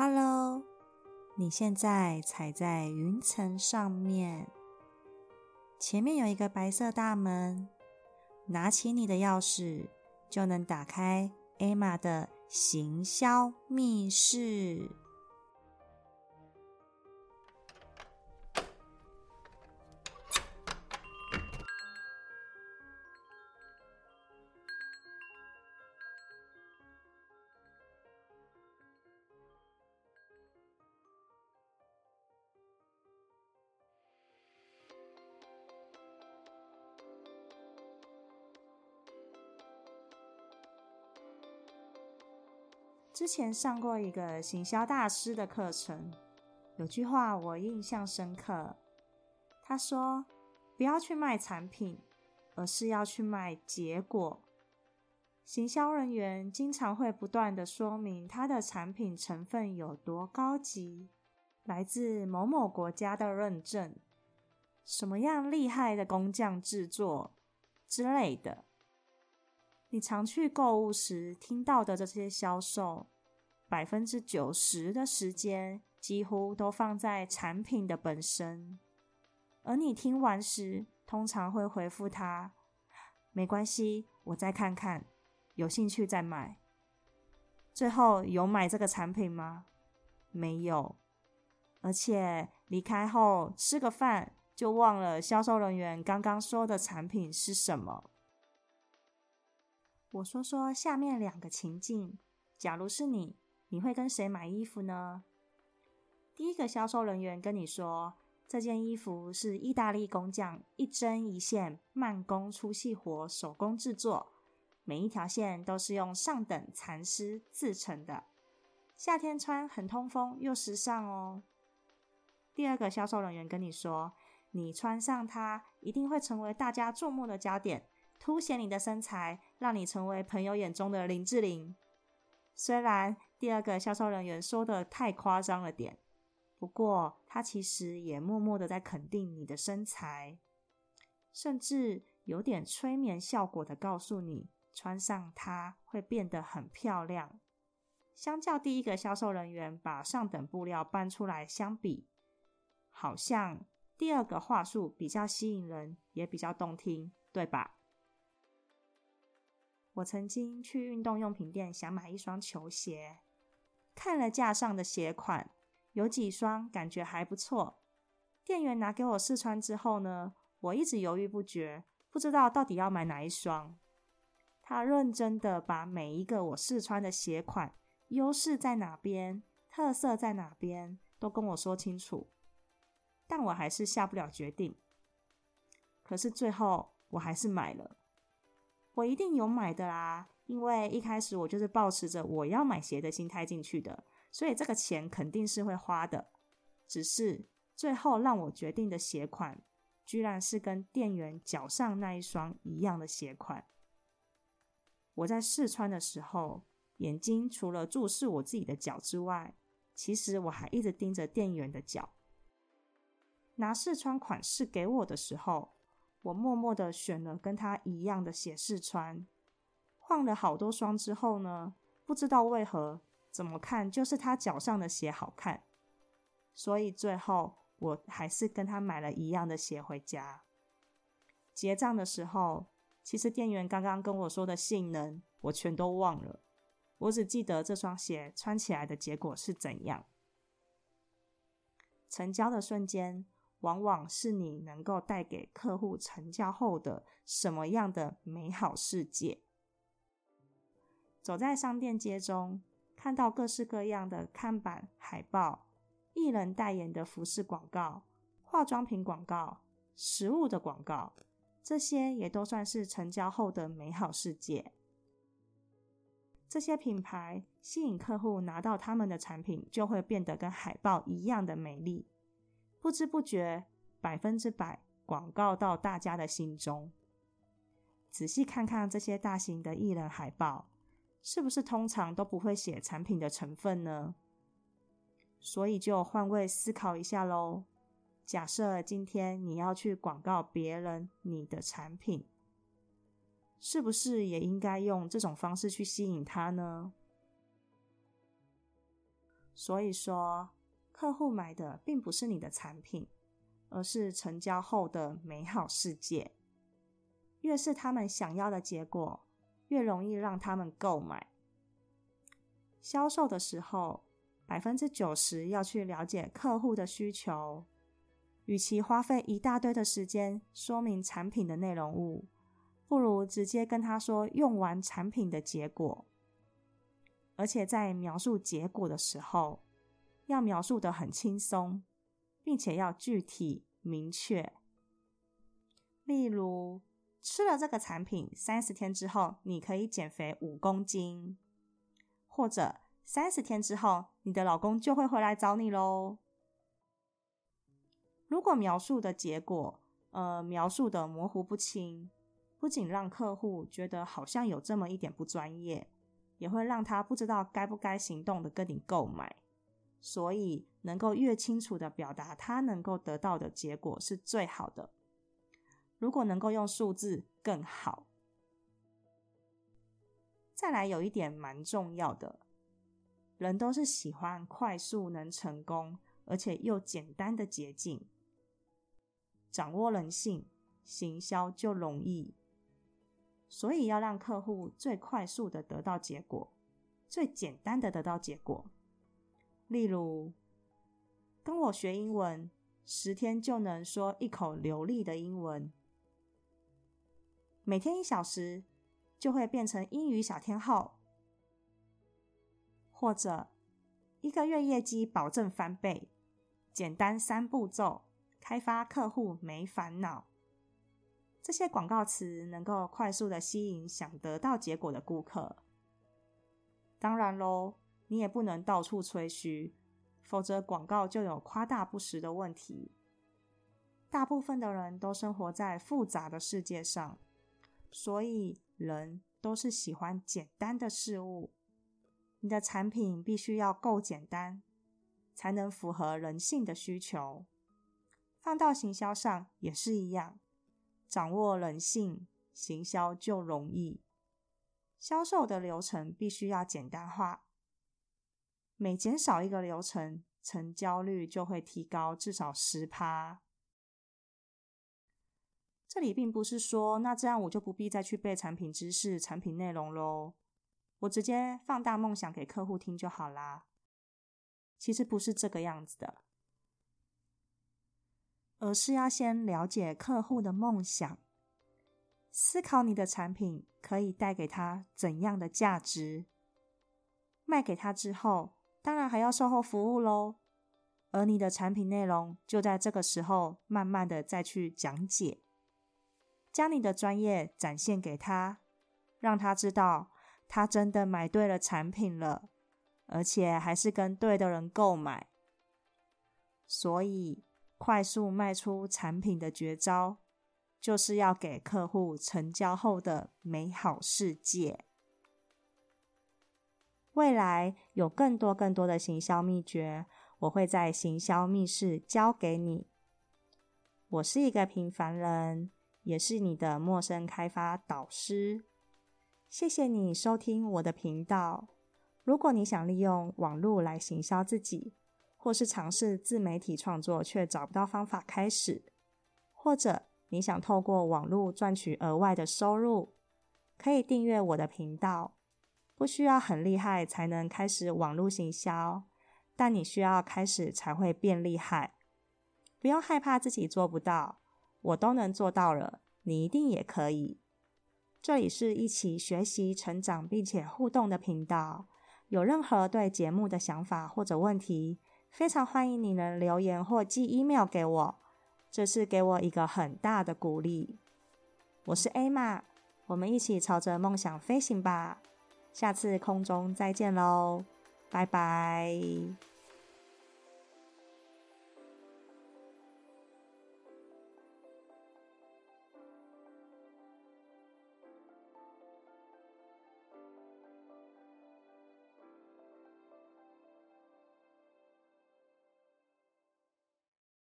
Hello，你现在踩在云层上面，前面有一个白色大门，拿起你的钥匙就能打开艾玛的行销密室。之前上过一个行销大师的课程，有句话我印象深刻。他说：“不要去卖产品，而是要去卖结果。”行销人员经常会不断的说明他的产品成分有多高级，来自某某国家的认证，什么样厉害的工匠制作之类的。你常去购物时听到的这些销售，百分之九十的时间几乎都放在产品的本身，而你听完时，通常会回复他：“没关系，我再看看，有兴趣再买。”最后有买这个产品吗？没有，而且离开后吃个饭就忘了销售人员刚刚说的产品是什么。我说说下面两个情境，假如是你，你会跟谁买衣服呢？第一个销售人员跟你说，这件衣服是意大利工匠一针一线慢工出细活手工制作，每一条线都是用上等蚕丝制成的，夏天穿很通风又时尚哦。第二个销售人员跟你说，你穿上它一定会成为大家注目的焦点。凸显你的身材，让你成为朋友眼中的林志玲。虽然第二个销售人员说的太夸张了点，不过他其实也默默的在肯定你的身材，甚至有点催眠效果的告诉你，穿上它会变得很漂亮。相较第一个销售人员把上等布料搬出来相比，好像第二个话术比较吸引人，也比较动听，对吧？我曾经去运动用品店想买一双球鞋，看了架上的鞋款，有几双感觉还不错。店员拿给我试穿之后呢，我一直犹豫不决，不知道到底要买哪一双。他认真的把每一个我试穿的鞋款优势在哪边、特色在哪边都跟我说清楚，但我还是下不了决定。可是最后我还是买了。我一定有买的啦，因为一开始我就是抱持着我要买鞋的心态进去的，所以这个钱肯定是会花的。只是最后让我决定的鞋款，居然是跟店员脚上那一双一样的鞋款。我在试穿的时候，眼睛除了注视我自己的脚之外，其实我还一直盯着店员的脚。拿试穿款式给我的时候。我默默的选了跟他一样的鞋试穿，换了好多双之后呢，不知道为何，怎么看就是他脚上的鞋好看，所以最后我还是跟他买了一样的鞋回家。结账的时候，其实店员刚刚跟我说的性能我全都忘了，我只记得这双鞋穿起来的结果是怎样。成交的瞬间。往往是你能够带给客户成交后的什么样的美好世界？走在商店街中，看到各式各样的看板、海报、艺人代言的服饰广告、化妆品广告、食物的广告，这些也都算是成交后的美好世界。这些品牌吸引客户拿到他们的产品，就会变得跟海报一样的美丽。不知不觉，百分之百广告到大家的心中。仔细看看这些大型的艺人海报，是不是通常都不会写产品的成分呢？所以就换位思考一下喽。假设今天你要去广告别人你的产品，是不是也应该用这种方式去吸引他呢？所以说，客户买的并不是你的产品，而是成交后的美好世界。越是他们想要的结果，越容易让他们购买。销售的时候，百分之九十要去了解客户的需求。与其花费一大堆的时间说明产品的内容物，不如直接跟他说用完产品的结果。而且在描述结果的时候，要描述的很轻松，并且要具体明确。例如，吃了这个产品，三十天之后你可以减肥五公斤，或者三十天之后你的老公就会回来找你喽。如果描述的结果，呃，描述的模糊不清，不仅让客户觉得好像有这么一点不专业，也会让他不知道该不该行动的跟你购买。所以，能够越清楚的表达他能够得到的结果是最好的。如果能够用数字更好。再来，有一点蛮重要的，人都是喜欢快速能成功，而且又简单的捷径。掌握人性，行销就容易。所以要让客户最快速的得到结果，最简单的得到结果。例如，跟我学英文，十天就能说一口流利的英文。每天一小时，就会变成英语小天后。或者，一个月业绩保证翻倍，简单三步骤。开发客户没烦恼，这些广告词能够快速的吸引想得到结果的顾客。当然喽，你也不能到处吹嘘，否则广告就有夸大不实的问题。大部分的人都生活在复杂的世界上，所以人都是喜欢简单的事物。你的产品必须要够简单，才能符合人性的需求。放到行销上也是一样，掌握人性，行销就容易。销售的流程必须要简单化，每减少一个流程，成交率就会提高至少十趴。这里并不是说，那这样我就不必再去背产品知识、产品内容喽，我直接放大梦想给客户听就好啦。其实不是这个样子的。而是要先了解客户的梦想，思考你的产品可以带给他怎样的价值。卖给他之后，当然还要售后服务喽。而你的产品内容就在这个时候慢慢的再去讲解，将你的专业展现给他，让他知道他真的买对了产品了，而且还是跟对的人购买。所以。快速卖出产品的绝招，就是要给客户成交后的美好世界。未来有更多更多的行销秘诀，我会在行销密室教给你。我是一个平凡人，也是你的陌生开发导师。谢谢你收听我的频道。如果你想利用网络来行销自己，或是尝试自媒体创作却找不到方法开始，或者你想透过网络赚取额外的收入，可以订阅我的频道。不需要很厉害才能开始网络行销，但你需要开始才会变厉害。不用害怕自己做不到，我都能做到了，你一定也可以。这里是一起学习、成长并且互动的频道。有任何对节目的想法或者问题，非常欢迎你能留言或寄 email 给我，这是给我一个很大的鼓励。我是 A 玛，我们一起朝着梦想飞行吧！下次空中再见喽，拜拜。